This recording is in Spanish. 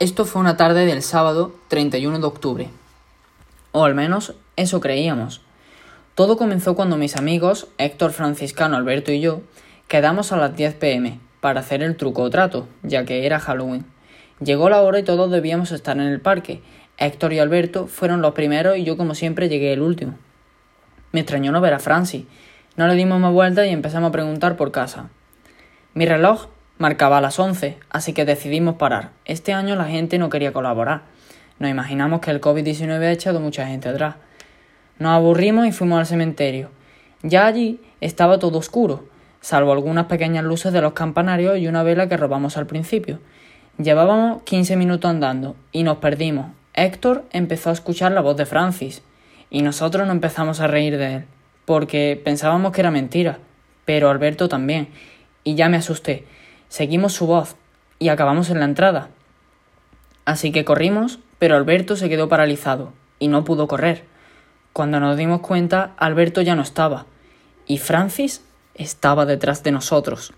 Esto fue una tarde del sábado 31 de octubre. O al menos eso creíamos. Todo comenzó cuando mis amigos, Héctor Franciscano, Alberto y yo, quedamos a las 10 pm para hacer el truco o trato, ya que era Halloween. Llegó la hora y todos debíamos estar en el parque. Héctor y Alberto fueron los primeros y yo como siempre llegué el último. Me extrañó no ver a Francis. No le dimos más vueltas y empezamos a preguntar por casa. Mi reloj Marcaba las once, así que decidimos parar. Este año la gente no quería colaborar. Nos imaginamos que el COVID-19 ha echado mucha gente atrás. Nos aburrimos y fuimos al cementerio. Ya allí estaba todo oscuro, salvo algunas pequeñas luces de los campanarios y una vela que robamos al principio. Llevábamos quince minutos andando y nos perdimos. Héctor empezó a escuchar la voz de Francis y nosotros nos empezamos a reír de él, porque pensábamos que era mentira, pero Alberto también, y ya me asusté. Seguimos su voz y acabamos en la entrada. Así que corrimos, pero Alberto se quedó paralizado y no pudo correr. Cuando nos dimos cuenta, Alberto ya no estaba y Francis estaba detrás de nosotros.